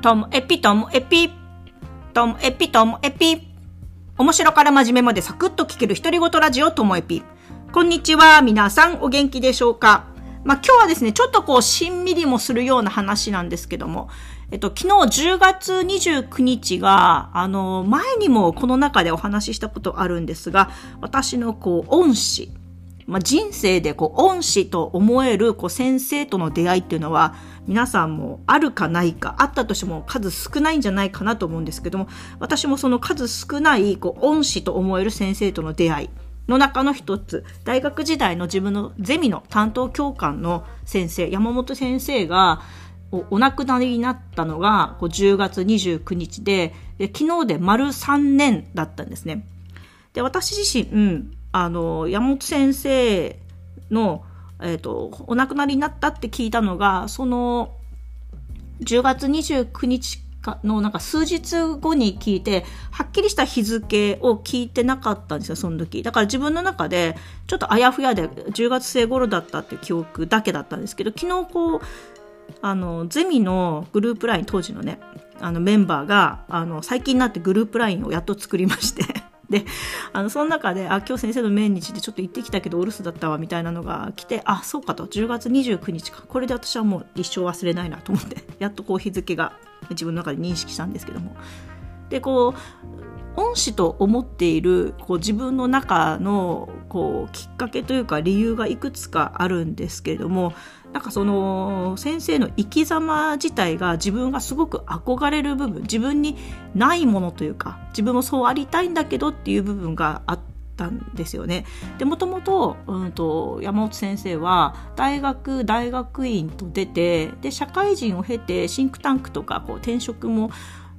ともエピともエピ。ともエピともエピ。面白から真面目までサクッと聞ける独り言ラジオともエピ。こんにちは。皆さんお元気でしょうか？まあ、今日はですね、ちょっとこう、しんみりもするような話なんですけども、えっと、昨日10月29日が、あの、前にもこの中でお話ししたことあるんですが、私のこう、恩師、まあ、人生でこう、恩師と思えるこう、先生との出会いっていうのは、皆さんもあるかないか、あったとしても数少ないんじゃないかなと思うんですけども、私もその数少ないこう、恩師と思える先生との出会い、の中の一つ、大学時代の自分のゼミの担当教官の先生、山本先生が、お亡くなりになったのがこう10月29日でで昨日で丸3年だったんですね。で私自身、うん、あの山本先生の、えーと、お亡くなりになったって聞いたのがその10月29日のなんか数日後に聞いて、はっきりした日付を聞いてなかったんですよ、その時。だから自分の中で、ちょっとあやふやで10月末頃だったっていう記憶だけだったんですけど、昨日こう、あのゼミのグループライン当時のねあのメンバーがあの最近になってグループラインをやっと作りましてであのその中で「あ今日先生の命日でちょっと行ってきたけどお留守だったわ」みたいなのが来て「あそうか」と。10月29日か。これで私はもう一生忘れないなと思って。やっとこう日付が自分の中で認識したんですけども。でこう恩師と思っているこう自分の中のこうきっかけというか理由がいくつかあるんですけれどもなんかその先生の生き様自体が自分がすごく憧れる部分自分にないものというか自分もそうありたいんだけどっていう部分があったんですよね。でもともと,、うんと、山本先生は大学大学院と出てで社会人を経てシンクタンクとかこう転職も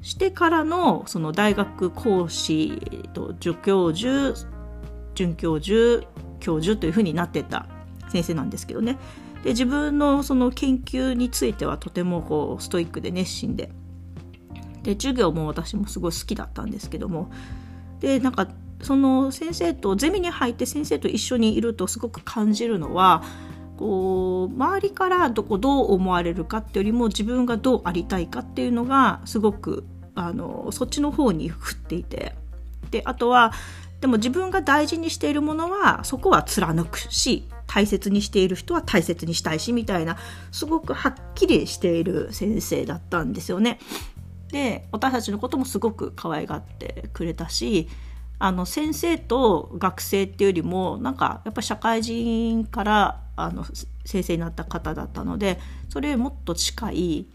してからのその大学講師と助教授准教授教授というふうになってた先生なんですけどね。で自分のその研究についてはとてもこうストイックで熱心で。で授業も私もすごい好きだったんですけども。でなんかその先生とゼミに入って先生と一緒にいるとすごく感じるのはこう周りからどこどう思われるかっていうよりも自分がどうありたいかっていうのがすごくあのそっちの方に振っていてであとはでも自分が大事にしているものはそこは貫くし大切にしている人は大切にしたいしみたいなすごくはっきりしている先生だったんですよね。で私たちのこともすごく可愛がってくれたしあの先生と学生っていうよりもなんかやっぱ社会人からあの先生になった方だったのでそれよりもっと近い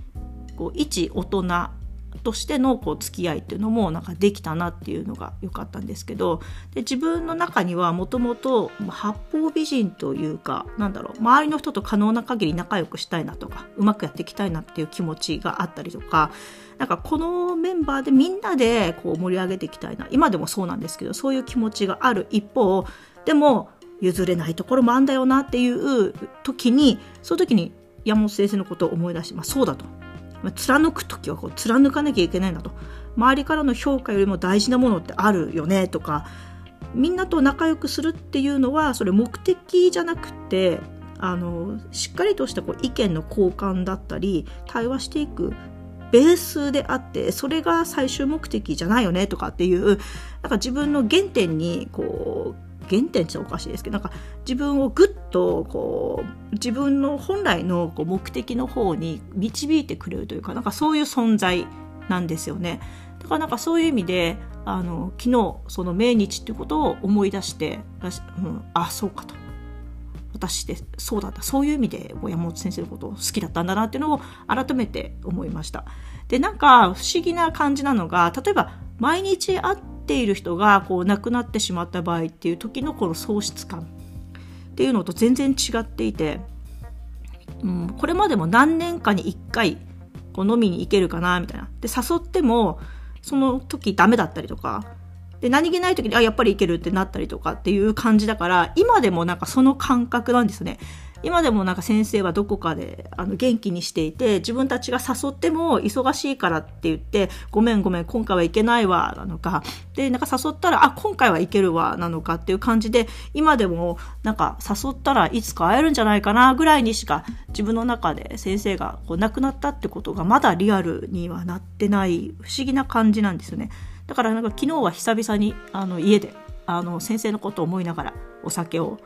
こう一大人としてのこう付き合いっていうのもなんかできたなっていうのが良かったんですけどで自分の中にはもともと八方美人というかなんだろう周りの人と可能な限り仲良くしたいなとかうまくやっていきたいなっていう気持ちがあったりとかなんかこのメンバーでみんなでこう盛り上げていきたいな今でもそうなんですけどそういう気持ちがある一方でも譲れないところもあんだよなっていう時にその時に山本先生のことを思い出して、まあ、そうだと。貫く時はこう貫かなきゃいけないんだと。周りからの評価よりも大事なものってあるよねとかみんなと仲良くするっていうのはそれ目的じゃなくてあのしっかりとしたこう意見の交換だったり対話していくベースであってそれが最終目的じゃないよねとかっていうなんか自分の原点にこう原点っておかしいですけどなんか自分をぐっとこう自分の本来のこう目的の方に導いてくれるというかなんかそういう存在なんですよね。だからなんかそういう意味であの昨日その命日っていうことを思い出して、うん、あそうかと私ってそうだったそういう意味で山本先生のことを好きだったんだなっていうのを改めて思いました。でなんか不思議な感じなのが例えば毎日会っている人がこう亡くなってしまった場合っていう時のこの喪失感。っていうのと全然違っていて、うん、これまでも何年かに1回こう飲みに行けるかなみたいな。で誘ってもその時ダメだったりとかで何気ない時にあやっぱり行けるってなったりとかっていう感じだから今でもなんかその感覚なんですね。今でもなんか先生はどこかであの元気にしていて、自分たちが誘っても忙しいからって言って、ごめんごめん、今回は行けないわ、なのか、で、なんか誘ったら、あ、今回は行けるわ、なのかっていう感じで、今でもなんか誘ったらいつか会えるんじゃないかな、ぐらいにしか自分の中で先生がこう亡くなったってことがまだリアルにはなってない不思議な感じなんですよね。だからなんか昨日は久々にあの家であの先生のことを思いながらお酒を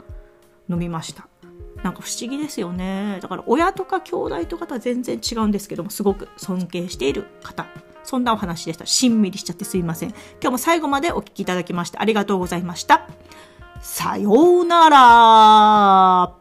飲みました。なんか不思議ですよね。だから親とか兄弟とかとは全然違うんですけども、すごく尊敬している方。そんなお話でした。しんみりしちゃってすいません。今日も最後までお聞きいただきましてありがとうございました。さようなら。